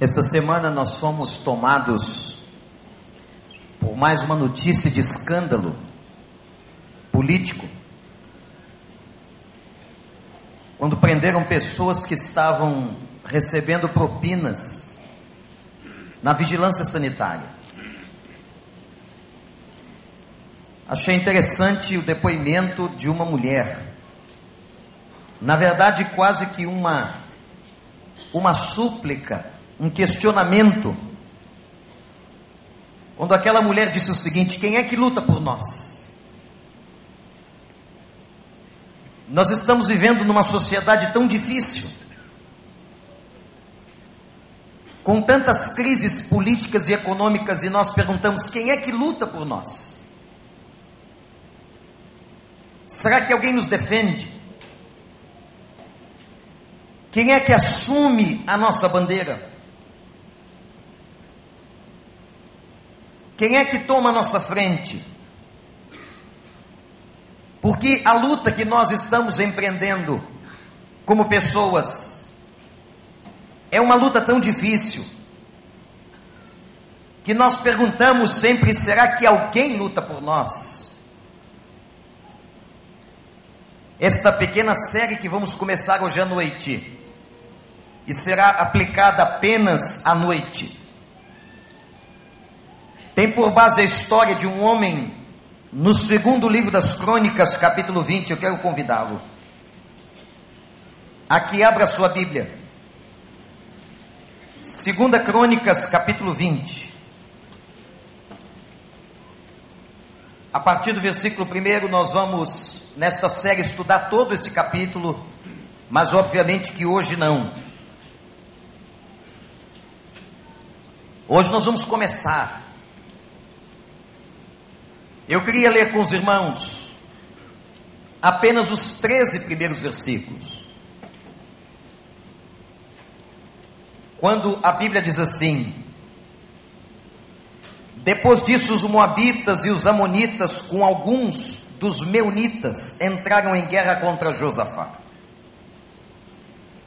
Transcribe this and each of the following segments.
Esta semana nós fomos tomados por mais uma notícia de escândalo político. Quando prenderam pessoas que estavam recebendo propinas na vigilância sanitária. Achei interessante o depoimento de uma mulher. Na verdade, quase que uma uma súplica, um questionamento. Quando aquela mulher disse o seguinte: Quem é que luta por nós? Nós estamos vivendo numa sociedade tão difícil, com tantas crises políticas e econômicas, e nós perguntamos: quem é que luta por nós? Será que alguém nos defende? Quem é que assume a nossa bandeira? Quem é que toma a nossa frente? Porque a luta que nós estamos empreendendo como pessoas é uma luta tão difícil que nós perguntamos sempre: será que alguém luta por nós? Esta pequena série que vamos começar hoje à noite e será aplicada apenas à noite. Tem por base a história de um homem no segundo livro das Crônicas, capítulo 20. Eu quero convidá-lo. Aqui abra sua Bíblia. Segunda Crônicas, capítulo 20. A partir do versículo 1, nós vamos, nesta série, estudar todo este capítulo, mas obviamente que hoje não. Hoje nós vamos começar. Eu queria ler com os irmãos apenas os 13 primeiros versículos. Quando a Bíblia diz assim: Depois disso, os Moabitas e os Amonitas, com alguns dos Meunitas, entraram em guerra contra Josafá.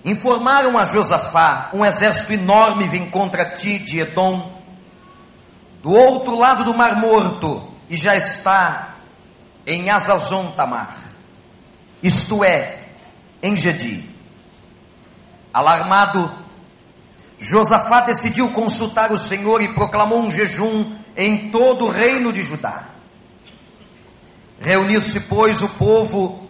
Informaram a Josafá: um exército enorme vem contra ti de Edom, do outro lado do Mar Morto, e já está em Azazon Tamar, isto é, em Gedi. Alarmado, Josafá decidiu consultar o Senhor e proclamou um jejum em todo o reino de Judá. Reuniu-se, pois, o povo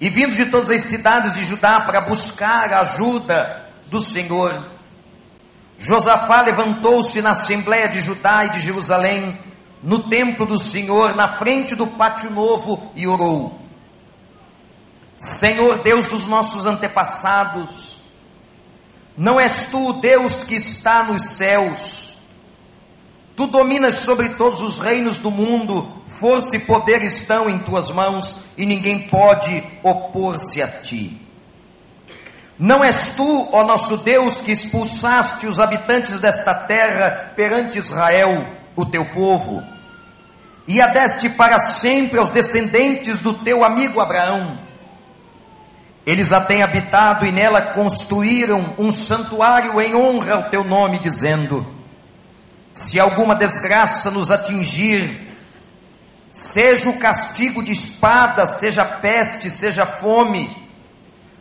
e vindo de todas as cidades de Judá para buscar a ajuda do Senhor. Josafá levantou-se na Assembleia de Judá e de Jerusalém, no templo do Senhor, na frente do pátio novo, e orou: Senhor Deus dos nossos antepassados, não és tu o Deus que está nos céus, tu dominas sobre todos os reinos do mundo, Força e poder estão em tuas mãos e ninguém pode opor-se a ti. Não és tu, ó nosso Deus, que expulsaste os habitantes desta terra perante Israel, o teu povo, e a deste para sempre aos descendentes do teu amigo Abraão. Eles a têm habitado e nela construíram um santuário em honra ao teu nome, dizendo: Se alguma desgraça nos atingir, seja o castigo de espada, seja peste, seja fome,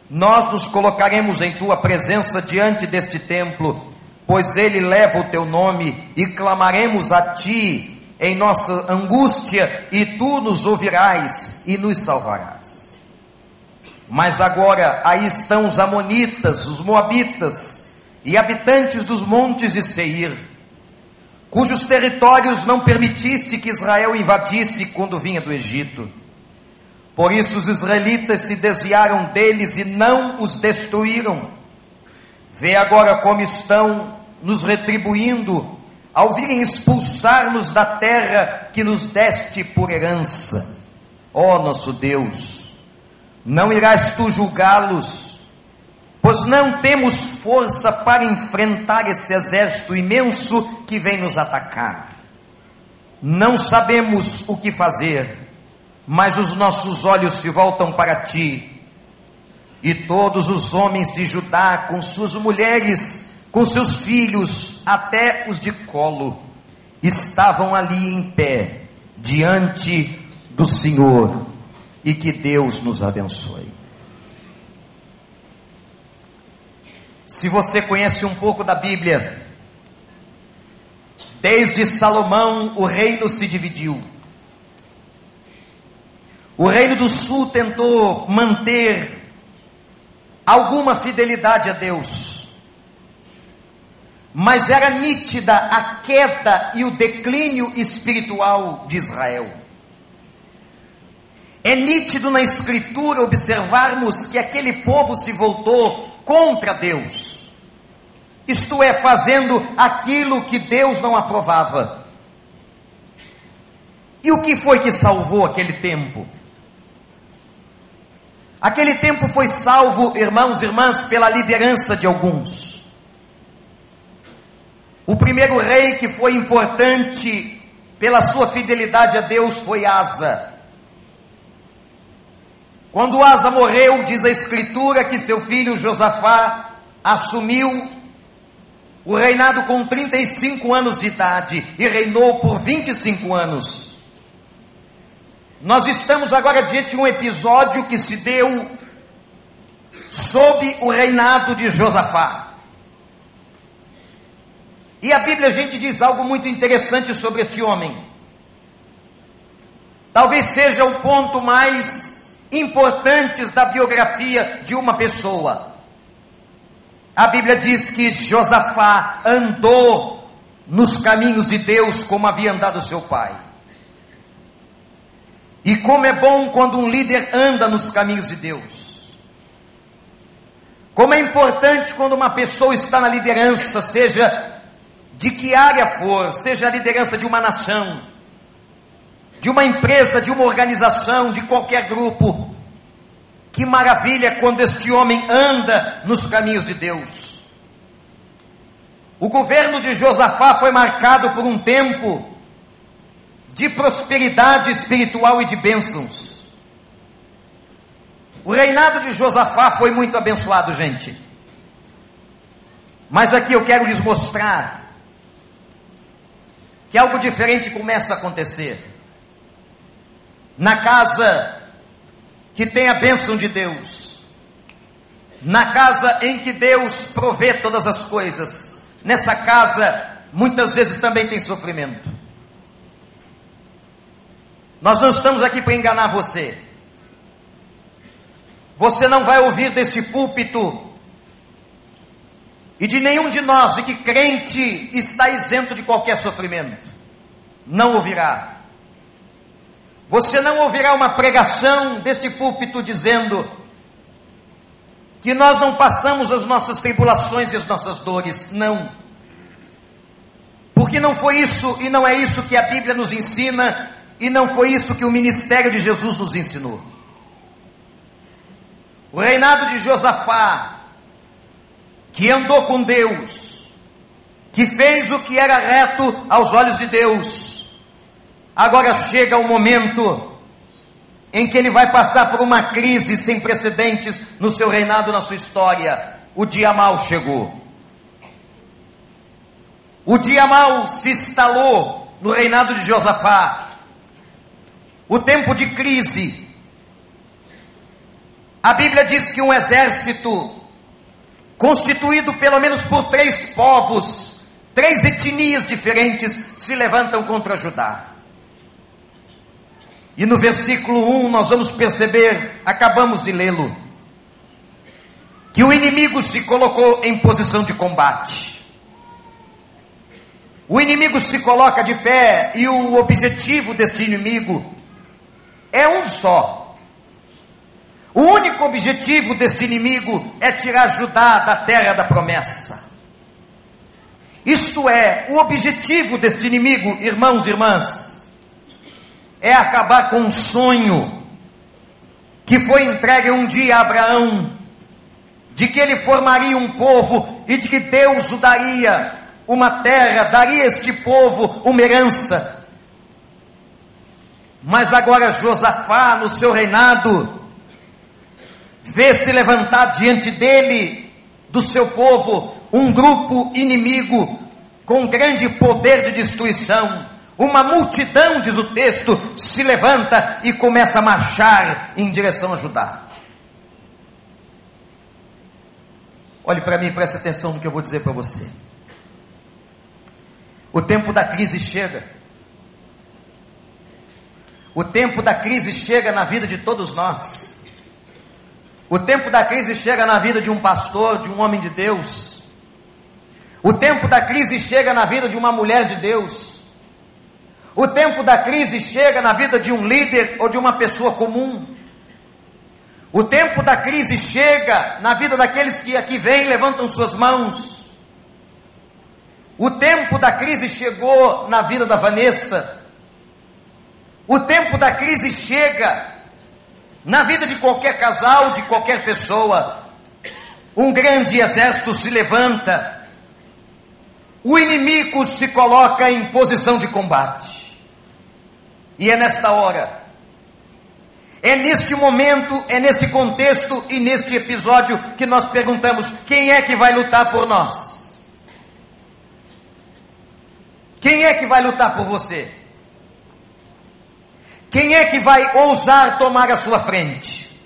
nós nos colocaremos em tua presença diante deste templo, pois ele leva o teu nome, e clamaremos a ti em nossa angústia, e tu nos ouvirás e nos salvarás. Mas agora aí estão os Amonitas, os Moabitas e habitantes dos montes de Seir cujos territórios não permitiste que Israel invadisse quando vinha do Egito. Por isso os israelitas se desviaram deles e não os destruíram. Vê agora como estão nos retribuindo ao virem expulsar-nos da terra que nos deste por herança. Ó oh, nosso Deus, não irás tu julgá-los pois não temos força para enfrentar esse exército imenso que vem nos atacar. Não sabemos o que fazer, mas os nossos olhos se voltam para ti. E todos os homens de Judá, com suas mulheres, com seus filhos, até os de colo, estavam ali em pé, diante do Senhor, e que Deus nos abençoe. Se você conhece um pouco da Bíblia, desde Salomão o reino se dividiu. O reino do sul tentou manter alguma fidelidade a Deus, mas era nítida a queda e o declínio espiritual de Israel. É nítido na Escritura observarmos que aquele povo se voltou contra Deus, isto é, fazendo aquilo que Deus não aprovava. E o que foi que salvou aquele tempo? Aquele tempo foi salvo, irmãos e irmãs, pela liderança de alguns. O primeiro rei que foi importante pela sua fidelidade a Deus foi Asa. Quando Asa morreu, diz a Escritura que seu filho Josafá assumiu o reinado com 35 anos de idade e reinou por 25 anos. Nós estamos agora diante de um episódio que se deu sob o reinado de Josafá. E a Bíblia a gente diz algo muito interessante sobre este homem. Talvez seja o ponto mais importante da biografia de uma pessoa. A Bíblia diz que Josafá andou nos caminhos de Deus como havia andado seu pai. E como é bom quando um líder anda nos caminhos de Deus. Como é importante quando uma pessoa está na liderança, seja de que área for, seja a liderança de uma nação, de uma empresa, de uma organização, de qualquer grupo. Que maravilha quando este homem anda nos caminhos de Deus. O governo de Josafá foi marcado por um tempo de prosperidade espiritual e de bênçãos. O reinado de Josafá foi muito abençoado, gente. Mas aqui eu quero lhes mostrar que algo diferente começa a acontecer. Na casa que tem a bênção de Deus, na casa em que Deus provê todas as coisas, nessa casa muitas vezes também tem sofrimento. Nós não estamos aqui para enganar você. Você não vai ouvir desse púlpito e de nenhum de nós de que crente está isento de qualquer sofrimento. Não ouvirá. Você não ouvirá uma pregação deste púlpito dizendo que nós não passamos as nossas tribulações e as nossas dores. Não. Porque não foi isso e não é isso que a Bíblia nos ensina e não foi isso que o ministério de Jesus nos ensinou. O reinado de Josafá, que andou com Deus, que fez o que era reto aos olhos de Deus, agora chega o momento em que ele vai passar por uma crise sem precedentes no seu reinado, na sua história. O dia mal chegou. O dia mal se instalou no reinado de Josafá o tempo de crise. A Bíblia diz que um exército, constituído pelo menos por três povos, três etnias diferentes, se levantam contra Judá. E no versículo 1 nós vamos perceber, acabamos de lê-lo, que o inimigo se colocou em posição de combate. O inimigo se coloca de pé e o objetivo deste inimigo é um só. O único objetivo deste inimigo é tirar Judá da terra da promessa. Isto é, o objetivo deste inimigo, irmãos e irmãs, é acabar com um sonho que foi entregue um dia a Abraão, de que ele formaria um povo e de que Deus o daria uma terra, daria a este povo uma herança. Mas agora Josafá, no seu reinado, vê se levantar diante dele, do seu povo, um grupo inimigo com grande poder de destruição. Uma multidão, diz o texto, se levanta e começa a marchar em direção a Judá. Olhe para mim, preste atenção no que eu vou dizer para você. O tempo da crise chega. O tempo da crise chega na vida de todos nós. O tempo da crise chega na vida de um pastor, de um homem de Deus. O tempo da crise chega na vida de uma mulher de Deus. O tempo da crise chega na vida de um líder ou de uma pessoa comum. O tempo da crise chega na vida daqueles que aqui vêm e levantam suas mãos. O tempo da crise chegou na vida da Vanessa. O tempo da crise chega na vida de qualquer casal, de qualquer pessoa. Um grande exército se levanta. O inimigo se coloca em posição de combate. E é nesta hora é neste momento, é nesse contexto e neste episódio que nós perguntamos: quem é que vai lutar por nós? Quem é que vai lutar por você? Quem é que vai ousar tomar a sua frente?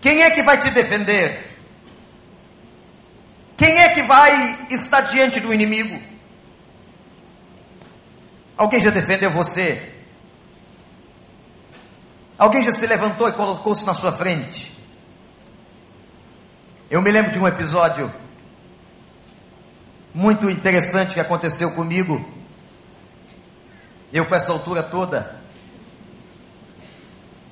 Quem é que vai te defender? Quem é que vai estar diante do inimigo? Alguém já defendeu você? Alguém já se levantou e colocou-se na sua frente? Eu me lembro de um episódio muito interessante que aconteceu comigo. Eu com essa altura toda.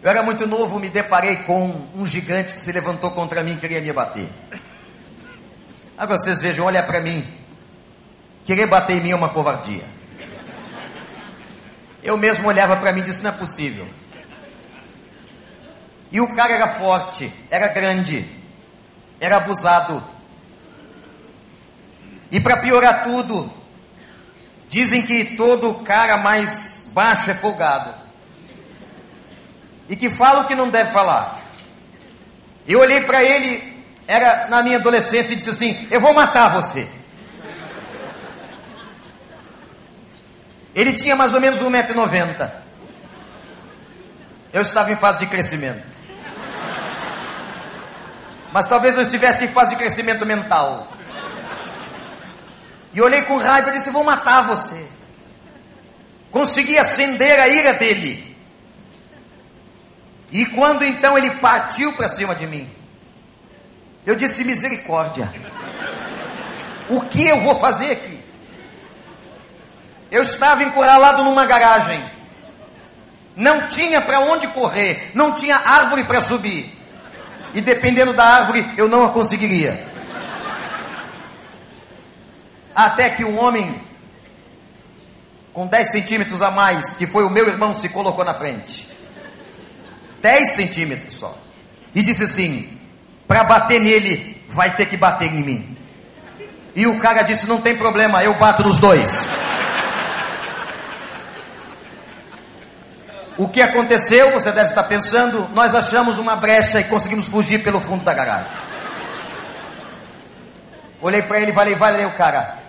Eu era muito novo, me deparei com um gigante que se levantou contra mim e queria me bater. Agora vocês vejam, olha para mim. Querer bater em mim é uma covardia. Eu mesmo olhava para mim e disse: não é possível. E o cara era forte, era grande, era abusado. E para piorar tudo, dizem que todo cara mais baixo é folgado. E que fala o que não deve falar. Eu olhei para ele, era na minha adolescência, e disse assim: Eu vou matar você. Ele tinha mais ou menos 1,90m. Eu estava em fase de crescimento mas talvez eu estivesse em fase de crescimento mental. E olhei com raiva e disse: Vou matar você. Consegui acender a ira dele. E quando então ele partiu para cima de mim, eu disse: Misericórdia. O que eu vou fazer aqui? Eu estava encurralado numa garagem. Não tinha para onde correr, não tinha árvore para subir e dependendo da árvore eu não a conseguiria. Até que um homem com 10 centímetros a mais, que foi o meu irmão, se colocou na frente. 10 centímetros só. E disse assim: para bater nele, vai ter que bater em mim. E o cara disse: não tem problema, eu bato nos dois. O que aconteceu, você deve estar pensando, nós achamos uma brecha e conseguimos fugir pelo fundo da garagem. Olhei para ele falei, valeu cara.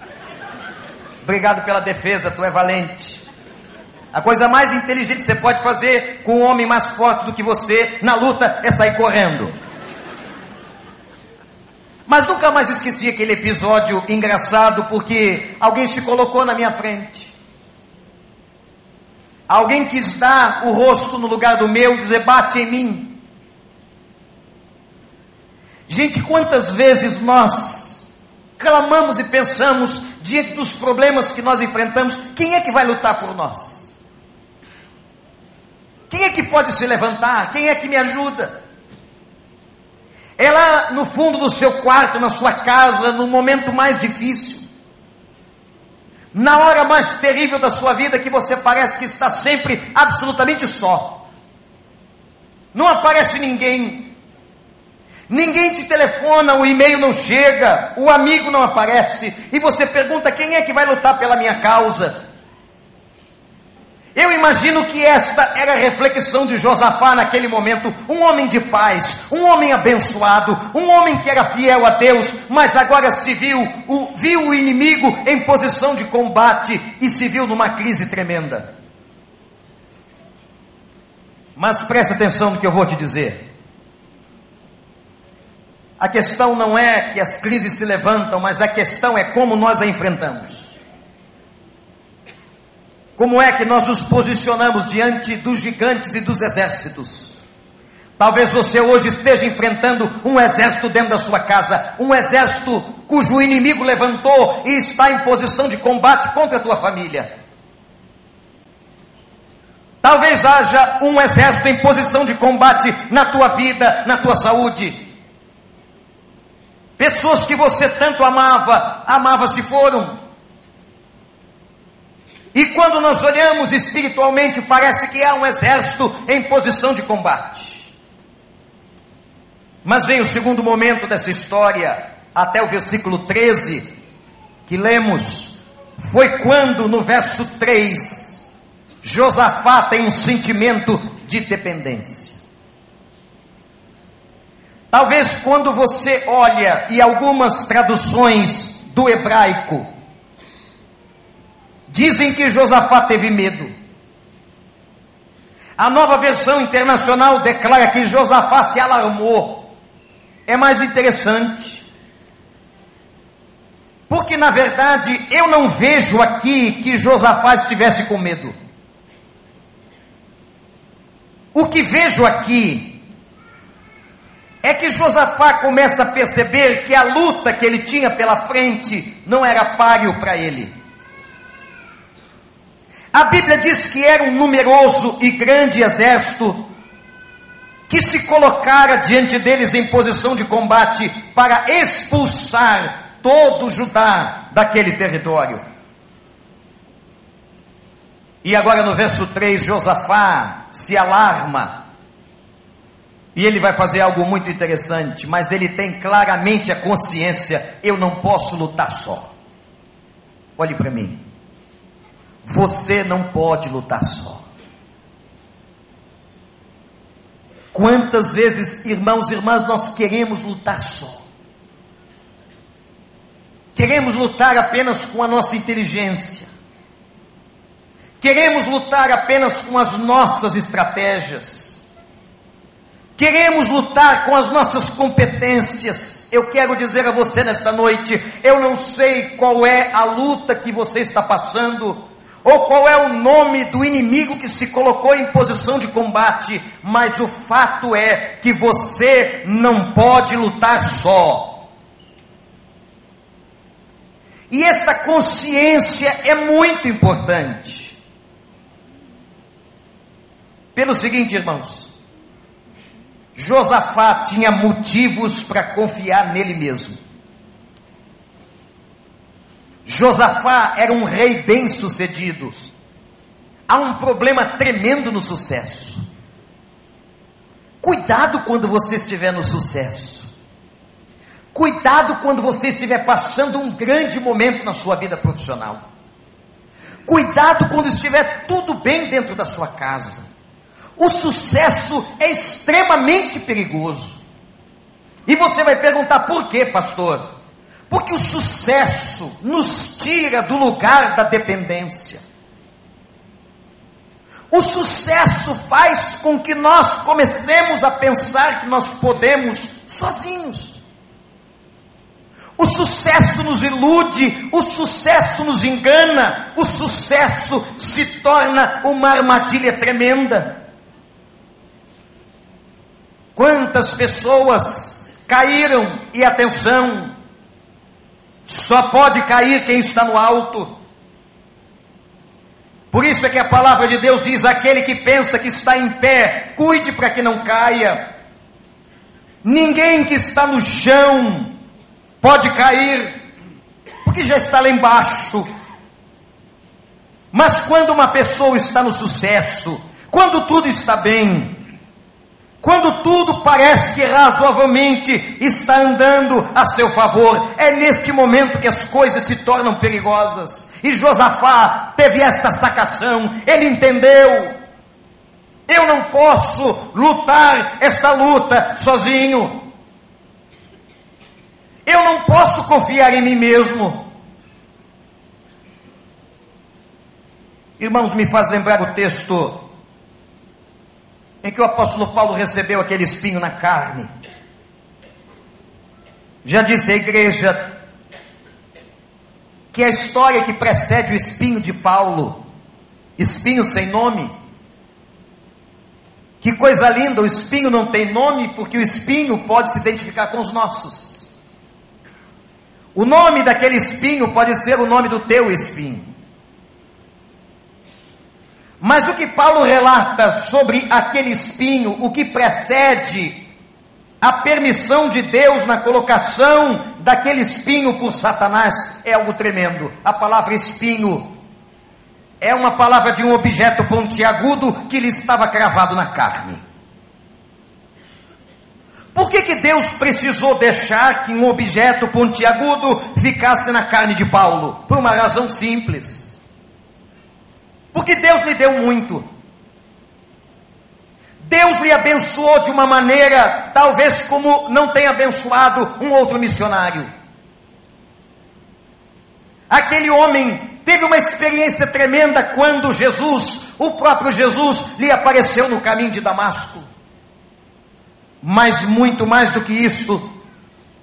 Obrigado pela defesa, tu é valente. A coisa mais inteligente que você pode fazer com um homem mais forte do que você na luta é sair correndo. Mas nunca mais esqueci aquele episódio engraçado porque alguém se colocou na minha frente. Alguém quis dar o rosto no lugar do meu, dizer bate em mim. Gente, quantas vezes nós clamamos e pensamos diante dos problemas que nós enfrentamos, quem é que vai lutar por nós? Quem é que pode se levantar? Quem é que me ajuda? É lá no fundo do seu quarto, na sua casa, no momento mais difícil na hora mais terrível da sua vida que você parece que está sempre absolutamente só. Não aparece ninguém. Ninguém te telefona, o e-mail não chega, o amigo não aparece, e você pergunta quem é que vai lutar pela minha causa. Eu imagino que esta era a reflexão de Josafá naquele momento, um homem de paz, um homem abençoado, um homem que era fiel a Deus, mas agora se viu, o, viu o inimigo em posição de combate e se viu numa crise tremenda. Mas preste atenção no que eu vou te dizer. A questão não é que as crises se levantam, mas a questão é como nós a enfrentamos. Como é que nós nos posicionamos diante dos gigantes e dos exércitos? Talvez você hoje esteja enfrentando um exército dentro da sua casa, um exército cujo inimigo levantou e está em posição de combate contra a tua família. Talvez haja um exército em posição de combate na tua vida, na tua saúde. Pessoas que você tanto amava, amava se foram. E quando nós olhamos espiritualmente, parece que há um exército em posição de combate. Mas vem o segundo momento dessa história, até o versículo 13, que lemos. Foi quando, no verso 3, Josafá tem um sentimento de dependência. Talvez quando você olha, e algumas traduções do hebraico, Dizem que Josafá teve medo. A nova versão internacional declara que Josafá se alarmou. É mais interessante. Porque na verdade eu não vejo aqui que Josafá estivesse com medo. O que vejo aqui é que Josafá começa a perceber que a luta que ele tinha pela frente não era páreo para ele. A Bíblia diz que era um numeroso e grande exército que se colocara diante deles em posição de combate para expulsar todo Judá daquele território. E agora no verso 3, Josafá se alarma. E ele vai fazer algo muito interessante, mas ele tem claramente a consciência: eu não posso lutar só. Olhe para mim. Você não pode lutar só. Quantas vezes, irmãos e irmãs, nós queremos lutar só? Queremos lutar apenas com a nossa inteligência. Queremos lutar apenas com as nossas estratégias. Queremos lutar com as nossas competências. Eu quero dizer a você nesta noite: eu não sei qual é a luta que você está passando, ou qual é o nome do inimigo que se colocou em posição de combate, mas o fato é que você não pode lutar só. E esta consciência é muito importante. Pelo seguinte, irmãos, Josafá tinha motivos para confiar nele mesmo. Josafá era um rei bem sucedido. Há um problema tremendo no sucesso. Cuidado quando você estiver no sucesso. Cuidado quando você estiver passando um grande momento na sua vida profissional. Cuidado quando estiver tudo bem dentro da sua casa. O sucesso é extremamente perigoso. E você vai perguntar por quê, pastor? Porque o sucesso nos tira do lugar da dependência. O sucesso faz com que nós comecemos a pensar que nós podemos sozinhos. O sucesso nos ilude, o sucesso nos engana, o sucesso se torna uma armadilha tremenda. Quantas pessoas caíram, e atenção, só pode cair quem está no alto. Por isso é que a palavra de Deus diz: aquele que pensa que está em pé, cuide para que não caia. Ninguém que está no chão pode cair, porque já está lá embaixo. Mas quando uma pessoa está no sucesso, quando tudo está bem, quando tudo parece que razoavelmente está andando a seu favor, é neste momento que as coisas se tornam perigosas. E Josafá teve esta sacação, ele entendeu. Eu não posso lutar esta luta sozinho. Eu não posso confiar em mim mesmo. Irmãos, me faz lembrar o texto em que o apóstolo Paulo recebeu aquele espinho na carne. Já disse a igreja que a história que precede o espinho de Paulo, espinho sem nome, que coisa linda, o espinho não tem nome porque o espinho pode se identificar com os nossos. O nome daquele espinho pode ser o nome do teu espinho. Mas o que Paulo relata sobre aquele espinho, o que precede a permissão de Deus na colocação daquele espinho por Satanás, é algo tremendo. A palavra espinho é uma palavra de um objeto pontiagudo que lhe estava cravado na carne. Por que, que Deus precisou deixar que um objeto pontiagudo ficasse na carne de Paulo? Por uma razão simples. Porque Deus lhe deu muito. Deus lhe abençoou de uma maneira, talvez como não tenha abençoado um outro missionário. Aquele homem teve uma experiência tremenda quando Jesus, o próprio Jesus, lhe apareceu no caminho de Damasco. Mas muito mais do que isso,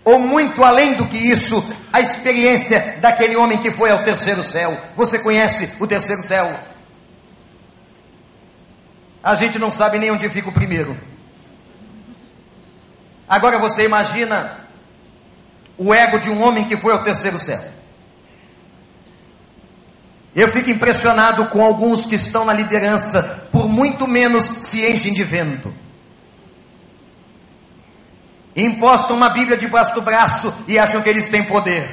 ou muito além do que isso, a experiência daquele homem que foi ao terceiro céu. Você conhece o terceiro céu? A gente não sabe nem onde fica o primeiro. Agora você imagina o ego de um homem que foi ao terceiro céu. Eu fico impressionado com alguns que estão na liderança, por muito menos se enchem de vento. Impostam uma Bíblia debaixo do braço e acham que eles têm poder.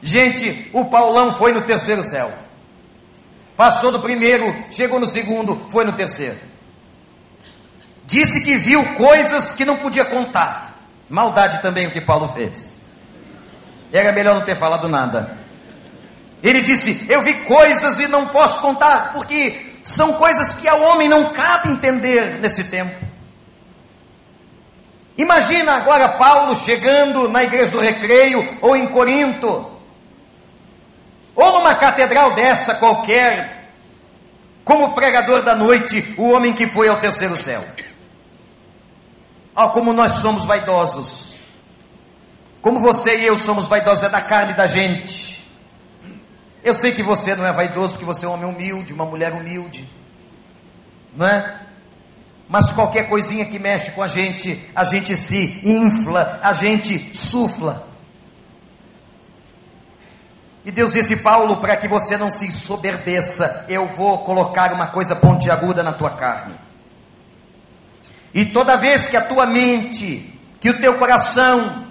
Gente, o Paulão foi no terceiro céu. Passou do primeiro, chegou no segundo, foi no terceiro. Disse que viu coisas que não podia contar. Maldade também o que Paulo fez. Era melhor não ter falado nada. Ele disse: Eu vi coisas e não posso contar, porque são coisas que ao homem não cabe entender nesse tempo. Imagina agora Paulo chegando na igreja do recreio ou em Corinto, ou numa catedral dessa qualquer, como pregador da noite, o homem que foi ao terceiro céu. Ó, oh, como nós somos vaidosos. Como você e eu somos vaidosos, é da carne da gente. Eu sei que você não é vaidoso porque você é um homem humilde, uma mulher humilde. Não é? Mas qualquer coisinha que mexe com a gente, a gente se infla, a gente sufla. E Deus disse, Paulo, para que você não se soberbeça, eu vou colocar uma coisa pontiaguda na tua carne. E toda vez que a tua mente, que o teu coração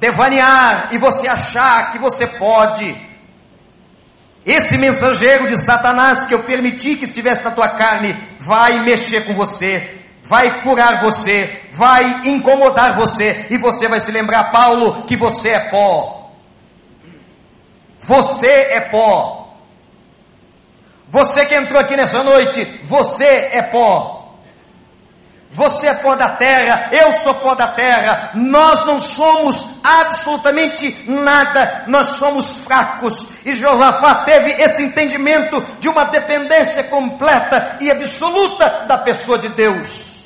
devanear e você achar que você pode, esse mensageiro de Satanás que eu permiti que estivesse na tua carne, vai mexer com você, vai furar você, vai incomodar você, e você vai se lembrar, Paulo, que você é pó. Você é pó. Você que entrou aqui nessa noite, você é pó. Você é pó da terra, eu sou pó da terra. Nós não somos absolutamente nada, nós somos fracos. E Josafá teve esse entendimento de uma dependência completa e absoluta da pessoa de Deus.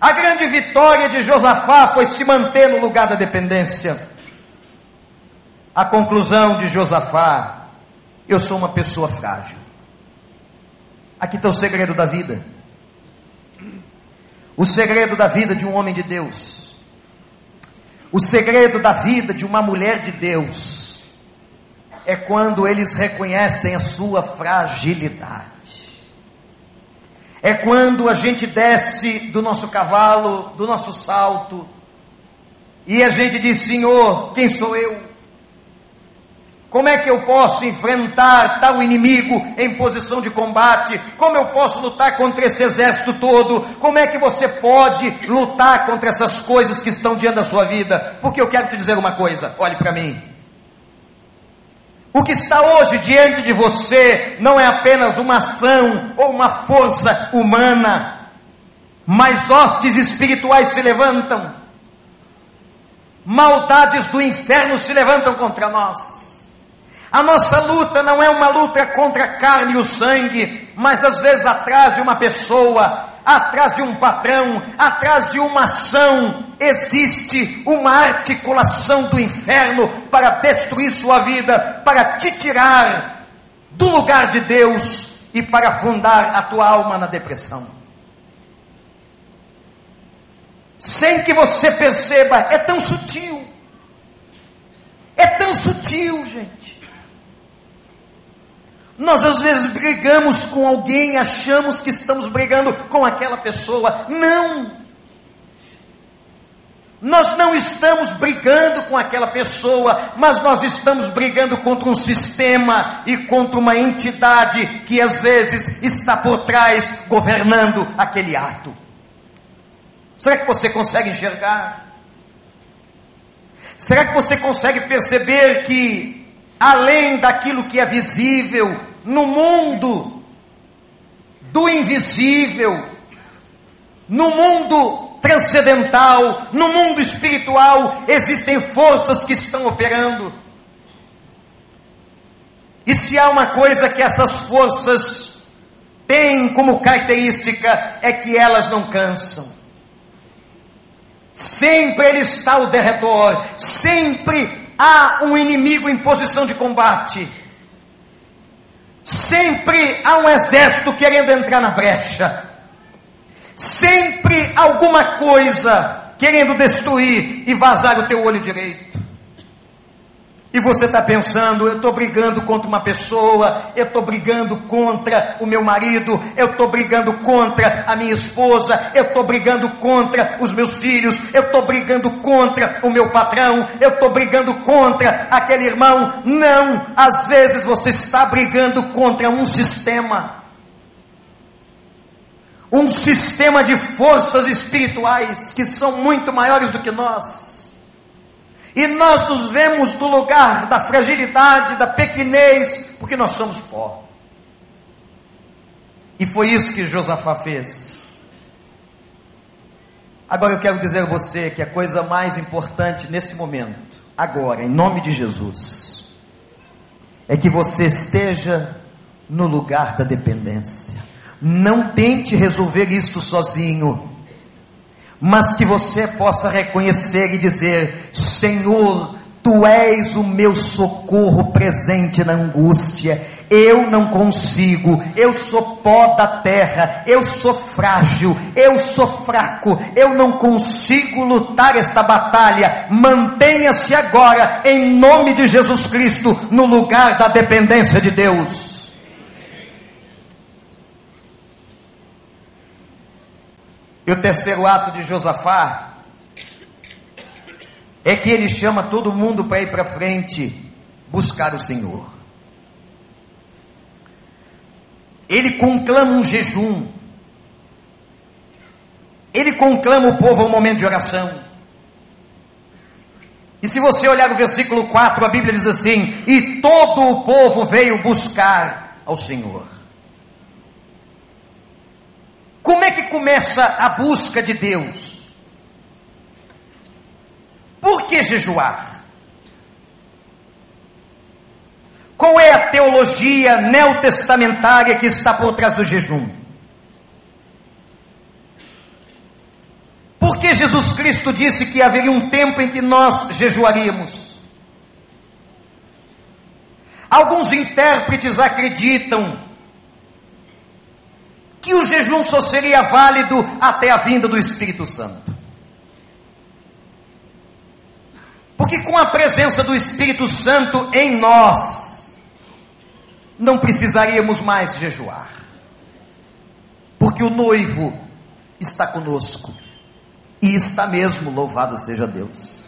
A grande vitória de Josafá foi se manter no lugar da dependência. A conclusão de Josafá: eu sou uma pessoa frágil. Aqui está o segredo da vida. O segredo da vida de um homem de Deus. O segredo da vida de uma mulher de Deus é quando eles reconhecem a sua fragilidade. É quando a gente desce do nosso cavalo, do nosso salto, e a gente diz: Senhor, quem sou eu? Como é que eu posso enfrentar tal inimigo em posição de combate? Como eu posso lutar contra esse exército todo? Como é que você pode lutar contra essas coisas que estão diante da sua vida? Porque eu quero te dizer uma coisa, olhe para mim. O que está hoje diante de você não é apenas uma ação ou uma força humana, mas hostes espirituais se levantam, maldades do inferno se levantam contra nós. A nossa luta não é uma luta contra a carne e o sangue, mas às vezes atrás de uma pessoa, atrás de um patrão, atrás de uma ação, existe uma articulação do inferno para destruir sua vida, para te tirar do lugar de Deus e para afundar a tua alma na depressão. Sem que você perceba, é tão sutil. É tão sutil, gente. Nós às vezes brigamos com alguém, achamos que estamos brigando com aquela pessoa. Não! Nós não estamos brigando com aquela pessoa, mas nós estamos brigando contra um sistema e contra uma entidade que às vezes está por trás governando aquele ato. Será que você consegue enxergar? Será que você consegue perceber que, além daquilo que é visível, no mundo do invisível, no mundo transcendental, no mundo espiritual, existem forças que estão operando. E se há uma coisa que essas forças têm como característica, é que elas não cansam. Sempre ele está ao derredor, sempre há um inimigo em posição de combate. Sempre há um exército querendo entrar na brecha. Sempre alguma coisa querendo destruir e vazar o teu olho direito. E você está pensando, eu estou brigando contra uma pessoa, eu estou brigando contra o meu marido, eu estou brigando contra a minha esposa, eu estou brigando contra os meus filhos, eu estou brigando contra o meu patrão, eu estou brigando contra aquele irmão. Não, às vezes você está brigando contra um sistema. Um sistema de forças espirituais que são muito maiores do que nós e nós nos vemos no lugar da fragilidade, da pequenez, porque nós somos pó. E foi isso que Josafá fez. Agora eu quero dizer a você que a coisa mais importante nesse momento, agora, em nome de Jesus, é que você esteja no lugar da dependência. Não tente resolver isto sozinho mas que você possa reconhecer e dizer: Senhor, Tu és o meu socorro presente na angústia. Eu não consigo, eu sou pó da terra, eu sou frágil, eu sou fraco, eu não consigo lutar esta batalha. Mantenha-se agora, em nome de Jesus Cristo, no lugar da dependência de Deus. E o terceiro ato de Josafá é que ele chama todo mundo para ir para frente buscar o Senhor. Ele conclama um jejum. Ele conclama o povo a um momento de oração. E se você olhar o versículo 4, a Bíblia diz assim: E todo o povo veio buscar ao Senhor. Como é que começa a busca de Deus? Por que jejuar? Qual é a teologia neotestamentária que está por trás do jejum? Por que Jesus Cristo disse que haveria um tempo em que nós jejuaríamos? Alguns intérpretes acreditam que o jejum só seria válido até a vinda do Espírito Santo. Porque com a presença do Espírito Santo em nós, não precisaríamos mais jejuar. Porque o noivo está conosco. E está mesmo, louvado seja Deus.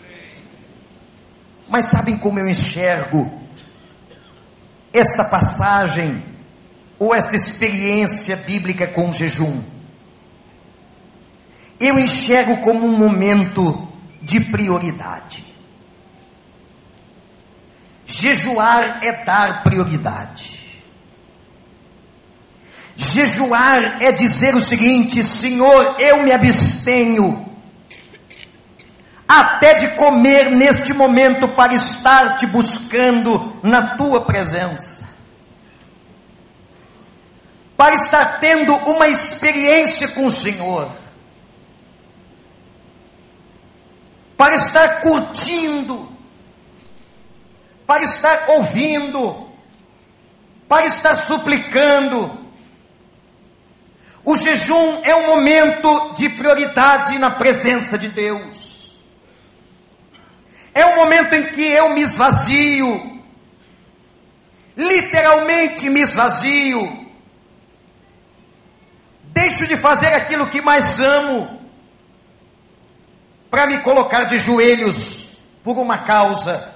Mas sabem como eu enxergo esta passagem ou esta experiência bíblica com jejum? Eu enxergo como um momento de prioridade. Jejuar é dar prioridade. Jejuar é dizer o seguinte: Senhor, eu me abstenho até de comer neste momento para estar te buscando na tua presença, para estar tendo uma experiência com o Senhor, para estar curtindo, para estar ouvindo, para estar suplicando. O jejum é um momento de prioridade na presença de Deus. É o momento em que eu me esvazio, literalmente me esvazio, deixo de fazer aquilo que mais amo, para me colocar de joelhos por uma causa.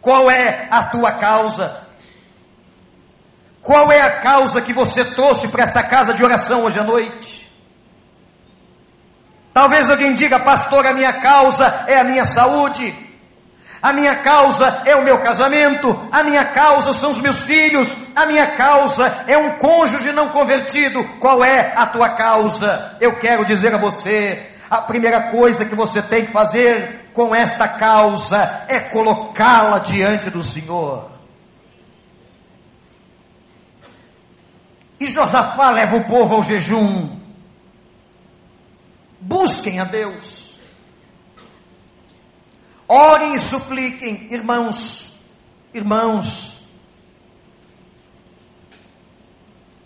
Qual é a tua causa? Qual é a causa que você trouxe para essa casa de oração hoje à noite? Talvez alguém diga, pastor, a minha causa é a minha saúde, a minha causa é o meu casamento, a minha causa são os meus filhos, a minha causa é um cônjuge não convertido. Qual é a tua causa? Eu quero dizer a você, a primeira coisa que você tem que fazer com esta causa é colocá-la diante do Senhor. E Josafá leva o povo ao jejum. Busquem a Deus. Orem e supliquem, irmãos, irmãos.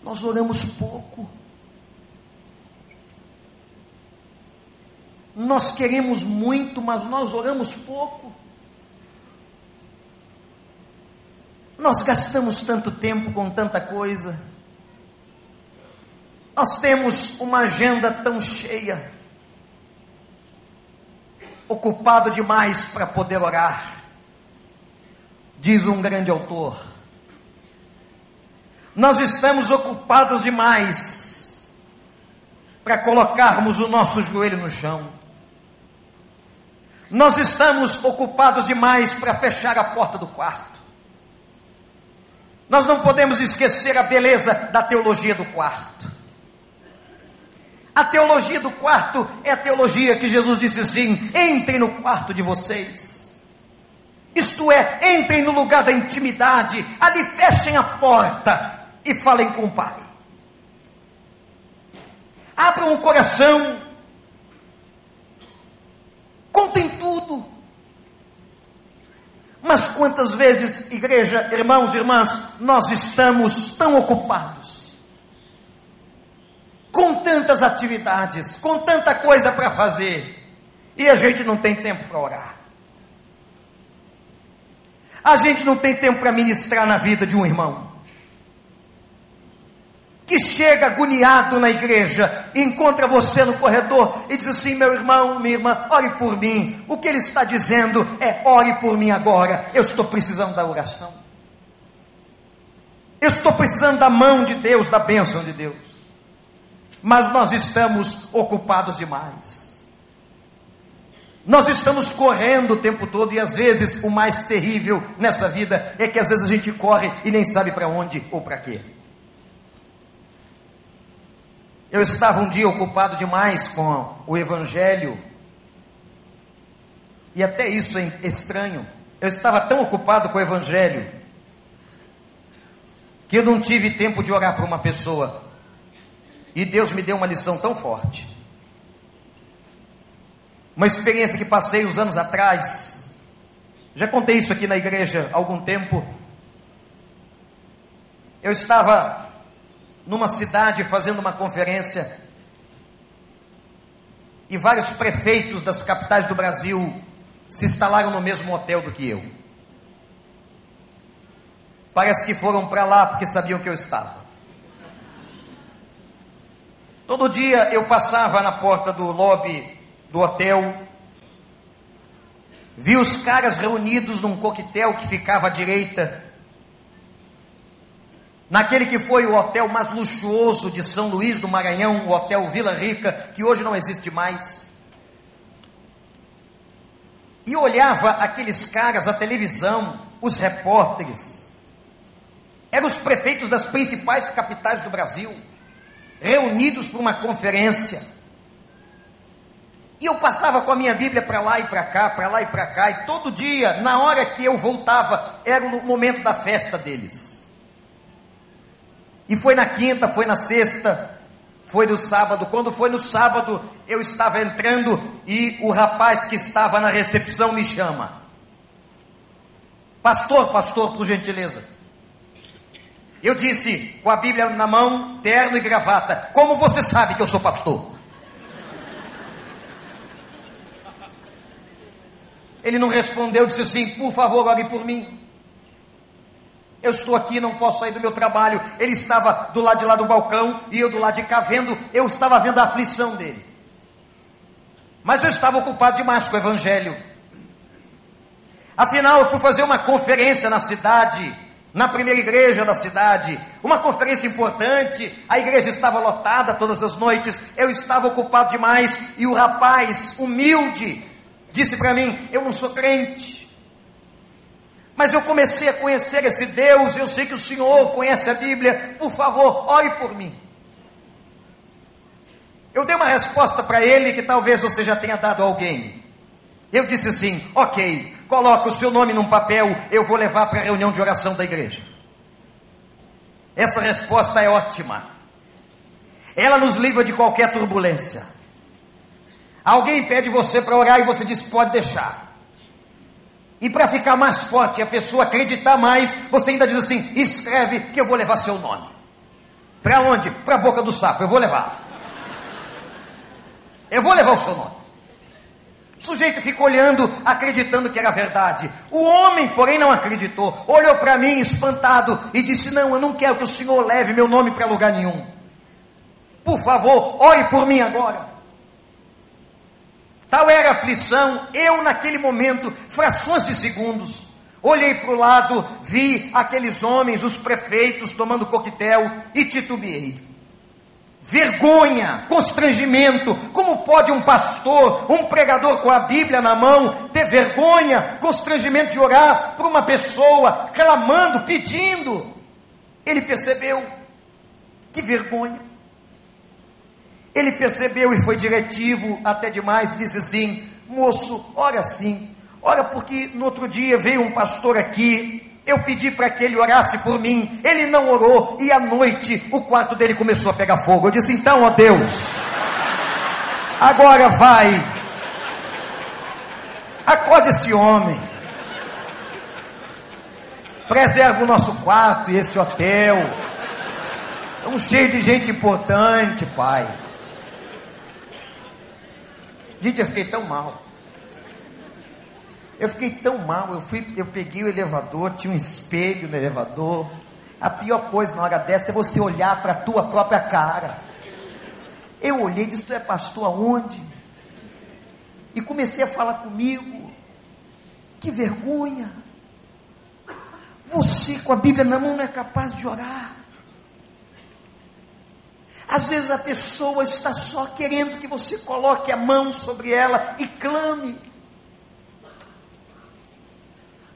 Nós oramos pouco. Nós queremos muito, mas nós oramos pouco. Nós gastamos tanto tempo com tanta coisa. Nós temos uma agenda tão cheia ocupado demais para poder orar, diz um grande autor. Nós estamos ocupados demais para colocarmos o nosso joelho no chão. Nós estamos ocupados demais para fechar a porta do quarto. Nós não podemos esquecer a beleza da teologia do quarto. A teologia do quarto é a teologia que Jesus disse assim: entrem no quarto de vocês. Isto é, entrem no lugar da intimidade, ali fechem a porta e falem com o Pai. Abram o coração, contem tudo. Mas quantas vezes, igreja, irmãos e irmãs, nós estamos tão ocupados tantas atividades, com tanta coisa para fazer, e a gente não tem tempo para orar. A gente não tem tempo para ministrar na vida de um irmão. Que chega agoniado na igreja, encontra você no corredor e diz assim: meu irmão, minha irmã, ore por mim. O que ele está dizendo é: ore por mim agora. Eu estou precisando da oração. Eu estou precisando da mão de Deus, da bênção de Deus mas nós estamos ocupados demais. Nós estamos correndo o tempo todo e às vezes o mais terrível nessa vida é que às vezes a gente corre e nem sabe para onde ou para quê. Eu estava um dia ocupado demais com o Evangelho, e até isso é estranho. Eu estava tão ocupado com o Evangelho, que eu não tive tempo de orar para uma pessoa. E Deus me deu uma lição tão forte. Uma experiência que passei uns anos atrás. Já contei isso aqui na igreja há algum tempo. Eu estava numa cidade fazendo uma conferência e vários prefeitos das capitais do Brasil se instalaram no mesmo hotel do que eu. Parece que foram para lá porque sabiam que eu estava. Todo dia eu passava na porta do lobby do hotel, vi os caras reunidos num coquetel que ficava à direita, naquele que foi o hotel mais luxuoso de São Luís do Maranhão, o Hotel Vila Rica, que hoje não existe mais. E olhava aqueles caras, a televisão, os repórteres, eram os prefeitos das principais capitais do Brasil, reunidos para uma conferência. E eu passava com a minha Bíblia para lá e para cá, para lá e para cá, e todo dia, na hora que eu voltava, era o momento da festa deles. E foi na quinta, foi na sexta, foi no sábado. Quando foi no sábado, eu estava entrando e o rapaz que estava na recepção me chama. Pastor, pastor, por gentileza. Eu disse, com a Bíblia na mão, terno e gravata: Como você sabe que eu sou pastor? Ele não respondeu, disse assim: Por favor, ore por mim. Eu estou aqui, não posso sair do meu trabalho. Ele estava do lado de lá do balcão e eu do lado de cá vendo, eu estava vendo a aflição dele. Mas eu estava ocupado demais com o evangelho. Afinal, eu fui fazer uma conferência na cidade, na primeira igreja da cidade, uma conferência importante. A igreja estava lotada todas as noites. Eu estava ocupado demais e o rapaz, humilde, disse para mim: Eu não sou crente. Mas eu comecei a conhecer esse Deus, eu sei que o Senhor conhece a Bíblia, por favor, ore por mim. Eu dei uma resposta para ele que talvez você já tenha dado a alguém. Eu disse assim: ok, coloca o seu nome num papel, eu vou levar para a reunião de oração da igreja. Essa resposta é ótima. Ela nos livra de qualquer turbulência. Alguém pede você para orar e você diz: pode deixar. E para ficar mais forte, a pessoa acreditar mais, você ainda diz assim: escreve que eu vou levar seu nome. Para onde? Para a boca do sapo, eu vou levar. Eu vou levar o seu nome. O sujeito ficou olhando, acreditando que era verdade. O homem, porém, não acreditou. Olhou para mim espantado e disse: Não, eu não quero que o senhor leve meu nome para lugar nenhum. Por favor, ore por mim agora. Tal era a aflição, eu naquele momento, frações de segundos, olhei para o lado, vi aqueles homens, os prefeitos, tomando coquetel e titubeei. Vergonha, constrangimento, como pode um pastor, um pregador com a Bíblia na mão, ter vergonha, constrangimento de orar por uma pessoa, clamando, pedindo? Ele percebeu, que vergonha. Ele percebeu e foi diretivo até demais disse assim: Moço, ora assim, ora porque no outro dia veio um pastor aqui. Eu pedi para que ele orasse por mim, ele não orou, e à noite o quarto dele começou a pegar fogo. Eu disse: Então, ó Deus, agora vai, acorde este homem, preserva o nosso quarto e este hotel, estão cheio de gente importante, Pai. Gente, eu fiquei tão mal. Eu fiquei tão mal. Eu fui, eu peguei o elevador, tinha um espelho no elevador. A pior coisa na hora dessa é você olhar para a tua própria cara. Eu olhei e disse: Tu é pastor aonde? E comecei a falar comigo. Que vergonha. Você com a Bíblia na mão não é capaz de orar. Às vezes a pessoa está só querendo que você coloque a mão sobre ela e clame.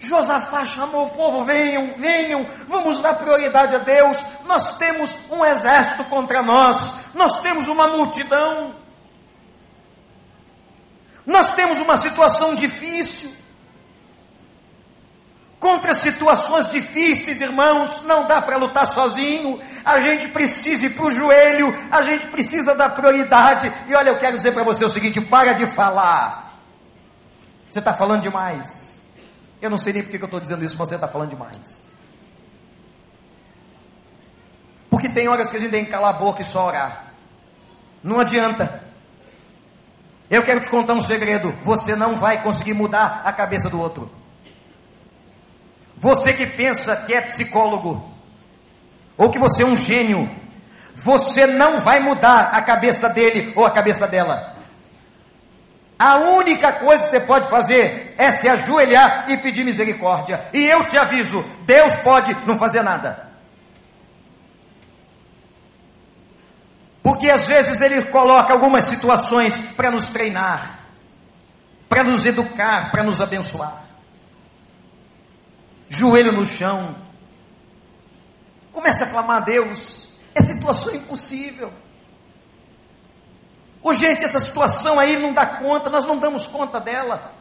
Josafá chamou o povo: venham, venham, vamos dar prioridade a Deus. Nós temos um exército contra nós, nós temos uma multidão, nós temos uma situação difícil. Contra situações difíceis, irmãos, não dá para lutar sozinho. A gente precisa ir para o joelho, a gente precisa dar prioridade. E olha, eu quero dizer para você o seguinte: para de falar. Você está falando demais. Eu não sei nem porque eu estou dizendo isso, mas você está falando demais. Porque tem horas que a gente tem que calar a boca e só orar. Não adianta. Eu quero te contar um segredo: você não vai conseguir mudar a cabeça do outro. Você que pensa que é psicólogo, ou que você é um gênio, você não vai mudar a cabeça dele ou a cabeça dela. A única coisa que você pode fazer é se ajoelhar e pedir misericórdia. E eu te aviso: Deus pode não fazer nada. Porque às vezes Ele coloca algumas situações para nos treinar, para nos educar, para nos abençoar. Joelho no chão. Comece a clamar a Deus. É situação impossível. Ô gente, essa situação aí não dá conta, nós não damos conta dela.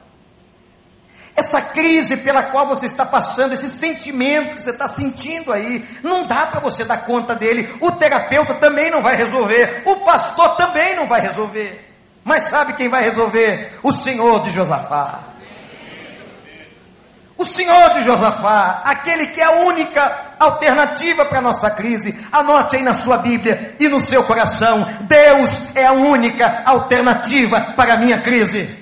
Essa crise pela qual você está passando, esse sentimento que você está sentindo aí, não dá para você dar conta dele. O terapeuta também não vai resolver, o pastor também não vai resolver. Mas sabe quem vai resolver? O Senhor de Josafá. O Senhor de Josafá, aquele que é a única alternativa para a nossa crise. Anote aí na sua Bíblia e no seu coração: Deus é a única alternativa para a minha crise.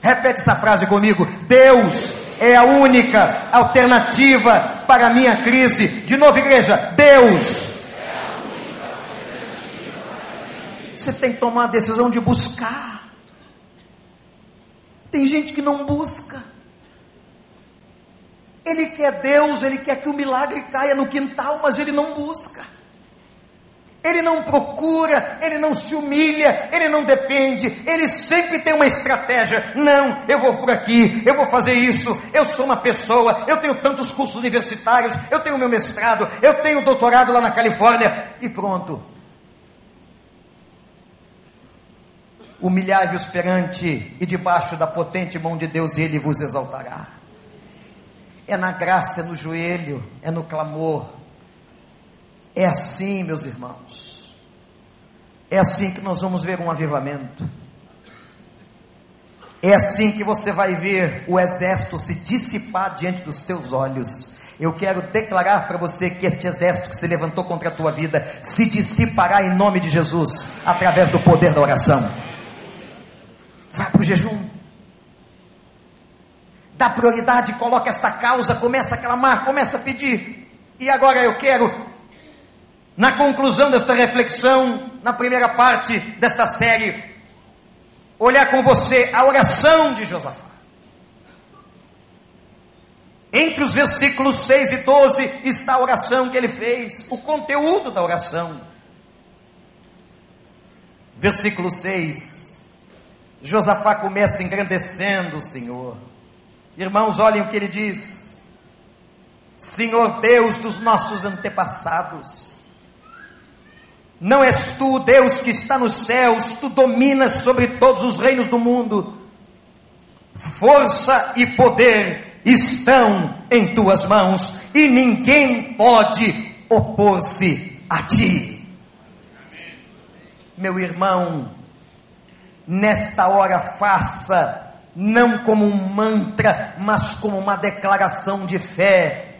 Repete essa frase comigo: Deus é a única alternativa para a minha crise. De novo, igreja: Deus. Você tem que tomar a decisão de buscar. Tem gente que não busca. Ele quer Deus, ele quer que o milagre caia no quintal, mas ele não busca ele não procura, ele não se humilha, ele não depende, ele sempre tem uma estratégia. Não, eu vou por aqui, eu vou fazer isso, eu sou uma pessoa, eu tenho tantos cursos universitários, eu tenho meu mestrado, eu tenho doutorado lá na Califórnia, e pronto. Humilhai-vos perante e debaixo da potente mão de Deus, Ele vos exaltará. É na graça, é no joelho, é no clamor, é assim, meus irmãos. É assim que nós vamos ver um avivamento. É assim que você vai ver o exército se dissipar diante dos teus olhos. Eu quero declarar para você que este exército que se levantou contra a tua vida se dissipará em nome de Jesus, através do poder da oração. Vá para o jejum. Dá prioridade, coloca esta causa, começa a clamar, começa a pedir. E agora eu quero na conclusão desta reflexão, na primeira parte desta série, olhar com você a oração de Josafá. Entre os versículos 6 e 12 está a oração que ele fez, o conteúdo da oração. Versículo 6. Josafá começa engrandecendo o Senhor. Irmãos, olhem o que ele diz: Senhor Deus dos nossos antepassados, não és tu, Deus que está nos céus, tu dominas sobre todos os reinos do mundo. Força e poder estão em tuas mãos e ninguém pode opor-se a ti. Meu irmão, nesta hora faça não como um mantra, mas como uma declaração de fé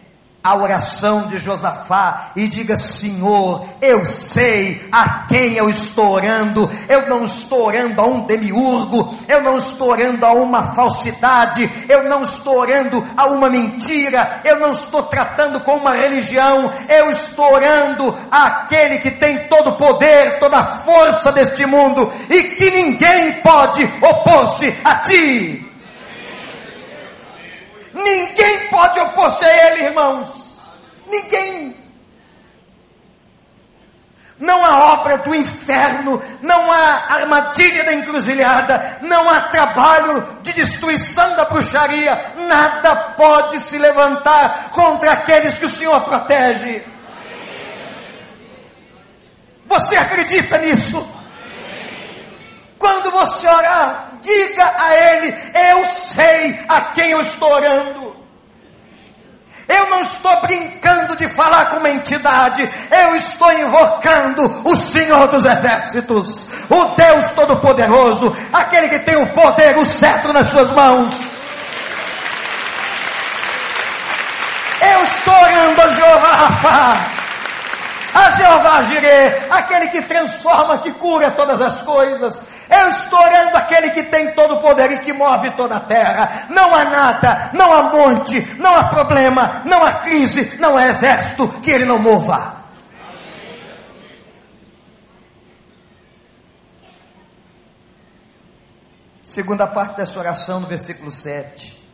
a oração de Josafá e diga: Senhor, eu sei a quem eu estou orando, eu não estou orando a um demiurgo, eu não estou orando a uma falsidade, eu não estou orando a uma mentira, eu não estou tratando com uma religião, eu estou orando àquele que tem todo o poder, toda a força deste mundo e que ninguém pode opor-se a ti. Ninguém pode opor-se a irmãos. Ninguém. Não há obra do inferno, não há armadilha da encruzilhada, não há trabalho de destruição da bruxaria, nada pode se levantar contra aqueles que o Senhor protege. Você acredita nisso? Quando você orar, diga a Ele: Eu sei a quem eu estou orando. Eu não estou brincando de falar com uma entidade, eu estou invocando o Senhor dos Exércitos, o Deus Todo-Poderoso, aquele que tem o poder, o cetro nas suas mãos. Eu estou orando a Jeová Rafa, a Jeová Jireh, aquele que transforma, que cura todas as coisas. Eu estou orando aquele que tem todo o poder e que move toda a terra. Não há nada, não há monte, não há problema, não há crise, não há exército que ele não mova. Segunda parte dessa oração, no versículo 7.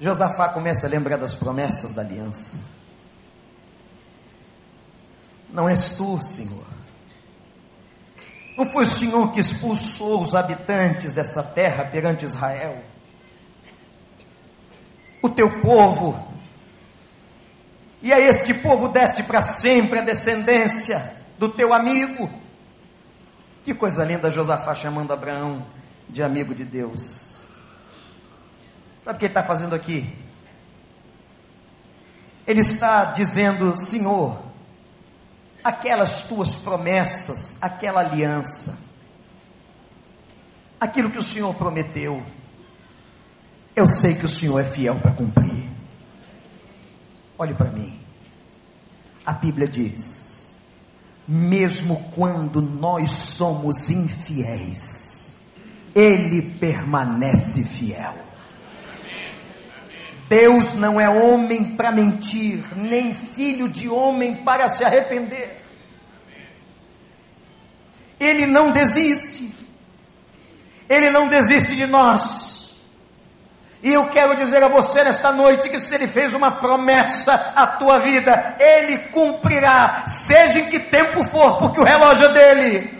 Josafá começa a lembrar das promessas da aliança. Não és tu, Senhor, Não foi o Senhor que expulsou os habitantes dessa terra perante Israel? O teu povo, e a este povo deste para sempre a descendência do teu amigo. Que coisa linda Josafá chamando Abraão de amigo de Deus. Sabe o que ele está fazendo aqui? Ele está dizendo: Senhor, aquelas tuas promessas, aquela aliança, aquilo que o Senhor prometeu, eu sei que o Senhor é fiel para cumprir. Olhe para mim. A Bíblia diz: mesmo quando nós somos infiéis, Ele permanece fiel. Deus não é homem para mentir, nem filho de homem para se arrepender. Ele não desiste. Ele não desiste de nós. E eu quero dizer a você nesta noite que se ele fez uma promessa à tua vida, ele cumprirá, seja em que tempo for, porque o relógio é dele.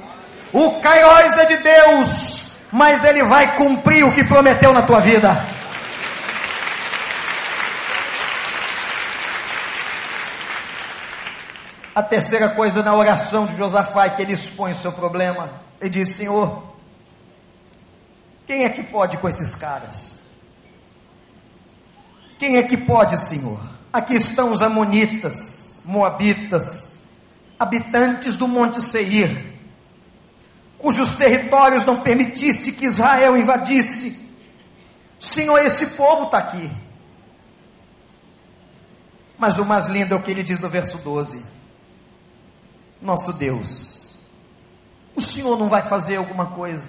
O Kairos é de Deus, mas ele vai cumprir o que prometeu na tua vida. A terceira coisa na oração de Josafá é que ele expõe o seu problema. Ele diz: Senhor, quem é que pode com esses caras? Quem é que pode, Senhor? Aqui estão os Amonitas, Moabitas, habitantes do Monte Seir, cujos territórios não permitiste que Israel invadisse. Senhor, esse povo está aqui. Mas o mais lindo é o que ele diz no verso 12: nosso Deus. O Senhor não vai fazer alguma coisa?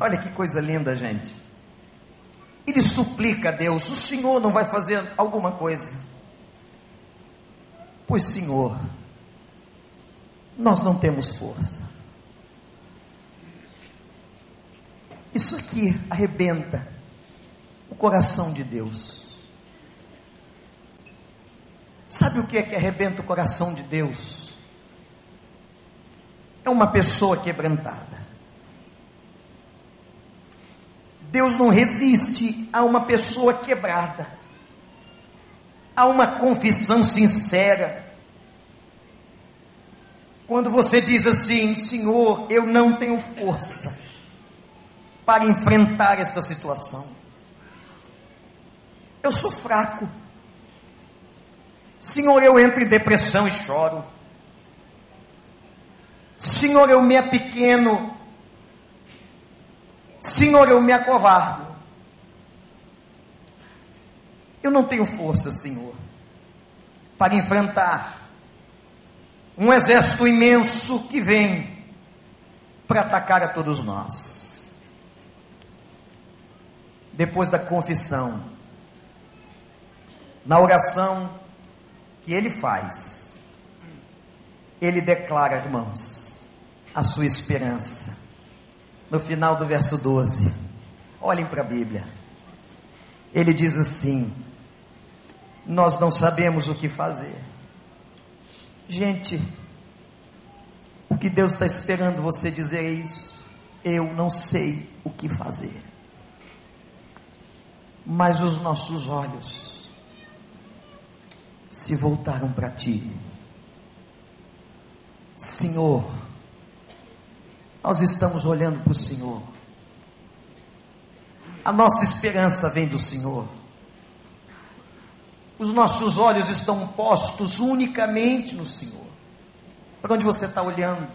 Olha que coisa linda, gente. Ele suplica a Deus: o Senhor não vai fazer alguma coisa? Pois, Senhor, nós não temos força. Isso aqui arrebenta o coração de Deus. Sabe o que é que arrebenta o coração de Deus? É uma pessoa quebrantada. Deus não resiste a uma pessoa quebrada, a uma confissão sincera. Quando você diz assim, Senhor, eu não tenho força para enfrentar esta situação, eu sou fraco. Senhor, eu entro em depressão e choro. Senhor, eu me pequeno. Senhor, eu me acovardo. Eu não tenho força, Senhor, para enfrentar um exército imenso que vem para atacar a todos nós. Depois da confissão, na oração, que ele faz, ele declara, irmãos, a sua esperança. No final do verso 12, olhem para a Bíblia. Ele diz assim: Nós não sabemos o que fazer. Gente, o que Deus está esperando você dizer é isso. Eu não sei o que fazer. Mas os nossos olhos se voltaram para ti. Senhor, nós estamos olhando para o Senhor. A nossa esperança vem do Senhor. Os nossos olhos estão postos unicamente no Senhor. Para onde você está olhando?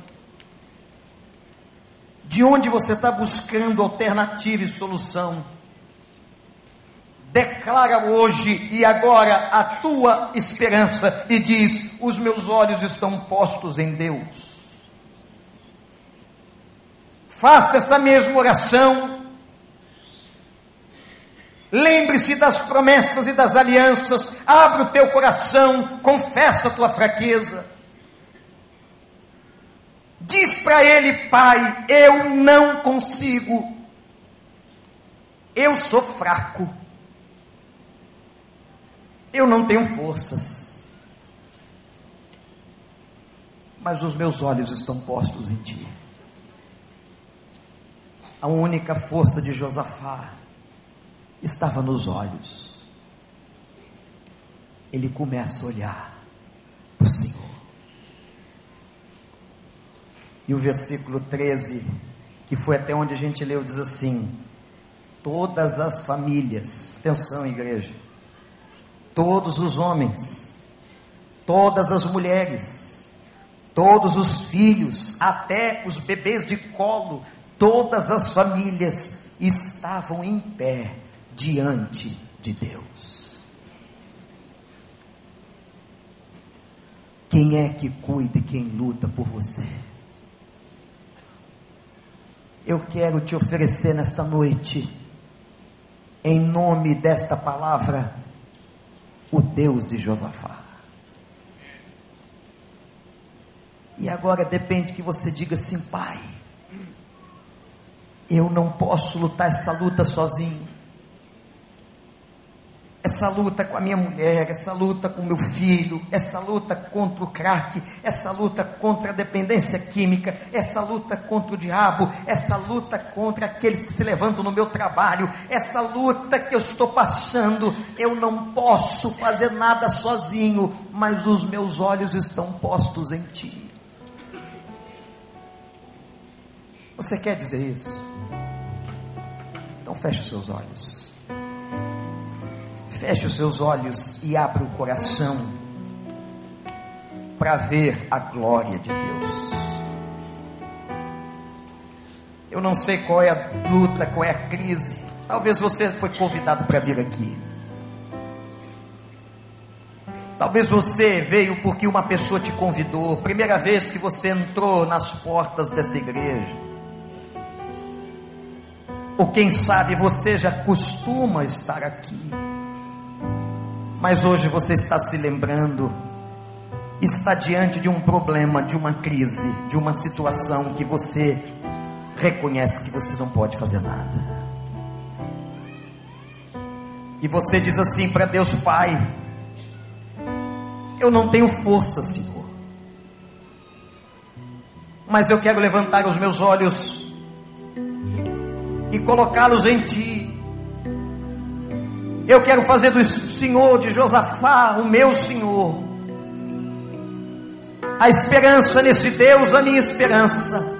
De onde você está buscando alternativa e solução? Declara hoje e agora a tua esperança e diz: Os meus olhos estão postos em Deus. Faça essa mesma oração. Lembre-se das promessas e das alianças. Abre o teu coração, confessa a tua fraqueza. Diz para ele, Pai, eu não consigo. Eu sou fraco eu não tenho forças. mas os meus olhos estão postos em ti. A única força de Josafá estava nos olhos. Ele começa a olhar para o Senhor. E o versículo 13, que foi até onde a gente leu, diz assim: Todas as famílias, atenção, igreja, todos os homens, todas as mulheres, todos os filhos, até os bebês de colo, todas as famílias estavam em pé diante de Deus. Quem é que cuida e quem luta por você? Eu quero te oferecer nesta noite, em nome desta palavra, o Deus de Josafá. E agora depende que você diga assim, Pai, eu não posso lutar essa luta sozinho essa luta com a minha mulher, essa luta com meu filho, essa luta contra o crack, essa luta contra a dependência química, essa luta contra o diabo, essa luta contra aqueles que se levantam no meu trabalho, essa luta que eu estou passando, eu não posso fazer nada sozinho, mas os meus olhos estão postos em ti. Você quer dizer isso? Então feche os seus olhos. Feche os seus olhos e abra o coração para ver a glória de Deus. Eu não sei qual é a luta, qual é a crise. Talvez você foi convidado para vir aqui. Talvez você veio porque uma pessoa te convidou, primeira vez que você entrou nas portas desta igreja. Ou quem sabe você já costuma estar aqui. Mas hoje você está se lembrando, está diante de um problema, de uma crise, de uma situação que você reconhece que você não pode fazer nada. E você diz assim para Deus Pai: Eu não tenho força, Senhor, mas eu quero levantar os meus olhos e colocá-los em Ti. Eu quero fazer do Senhor de Josafá o meu Senhor. A esperança nesse Deus, a minha esperança.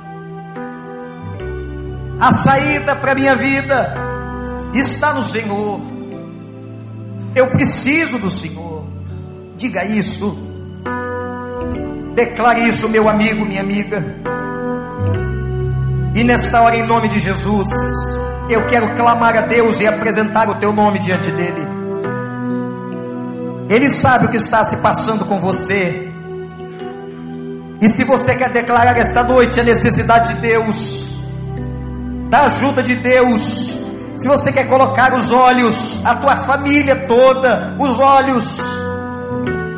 A saída para a minha vida está no Senhor. Eu preciso do Senhor. Diga isso. Declare isso, meu amigo, minha amiga. E nesta hora, em nome de Jesus eu quero clamar a Deus e apresentar o teu nome diante dele. Ele sabe o que está se passando com você. E se você quer declarar esta noite a necessidade de Deus, da ajuda de Deus, se você quer colocar os olhos, a tua família toda, os olhos,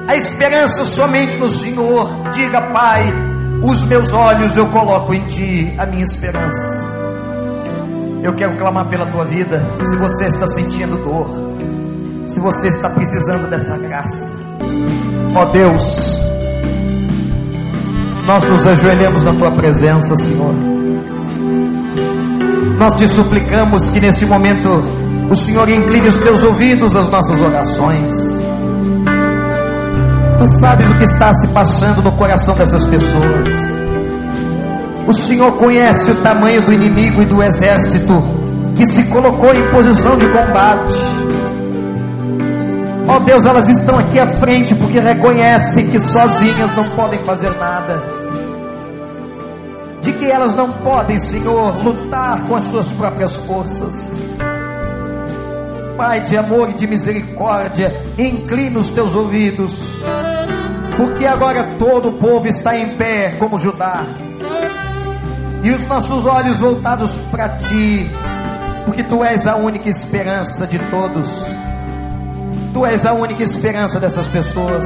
a esperança somente no Senhor, diga, Pai, os meus olhos eu coloco em Ti, a minha esperança. Eu quero clamar pela tua vida. Se você está sentindo dor, se você está precisando dessa graça, ó Deus, nós nos ajoelhamos na tua presença, Senhor. Nós te suplicamos que neste momento o Senhor incline os teus ouvidos às nossas orações. Tu sabes o que está se passando no coração dessas pessoas. O Senhor conhece o tamanho do inimigo e do exército que se colocou em posição de combate. Ó oh Deus, elas estão aqui à frente porque reconhecem que sozinhas não podem fazer nada. De que elas não podem, Senhor, lutar com as suas próprias forças. Pai de amor e de misericórdia, inclina os teus ouvidos, porque agora todo o povo está em pé como Judá e os nossos olhos voltados para ti, porque tu és a única esperança de todos, tu és a única esperança dessas pessoas.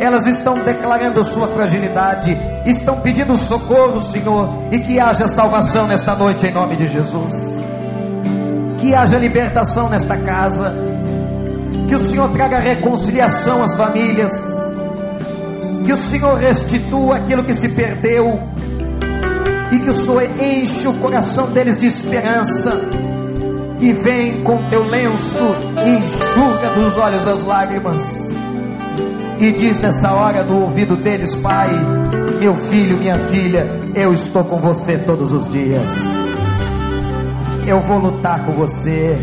Elas estão declarando sua fragilidade, estão pedindo socorro, Senhor, e que haja salvação nesta noite em nome de Jesus. Que haja libertação nesta casa, que o Senhor traga reconciliação às famílias Que o Senhor restitua aquilo que se perdeu. E que o Senhor enche o coração deles de esperança. E vem com teu lenço e enxuga dos olhos as lágrimas. E diz nessa hora no ouvido deles, Pai, meu filho, minha filha, eu estou com você todos os dias. Eu vou lutar com você.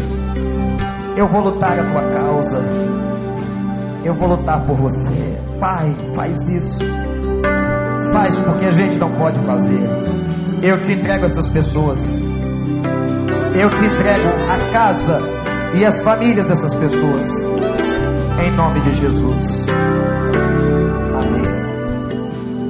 Eu vou lutar a tua causa. Eu vou lutar por você. Pai, faz isso. Faz porque a gente não pode fazer. Eu te entrego essas pessoas. Eu te entrego a casa e as famílias dessas pessoas. Em nome de Jesus.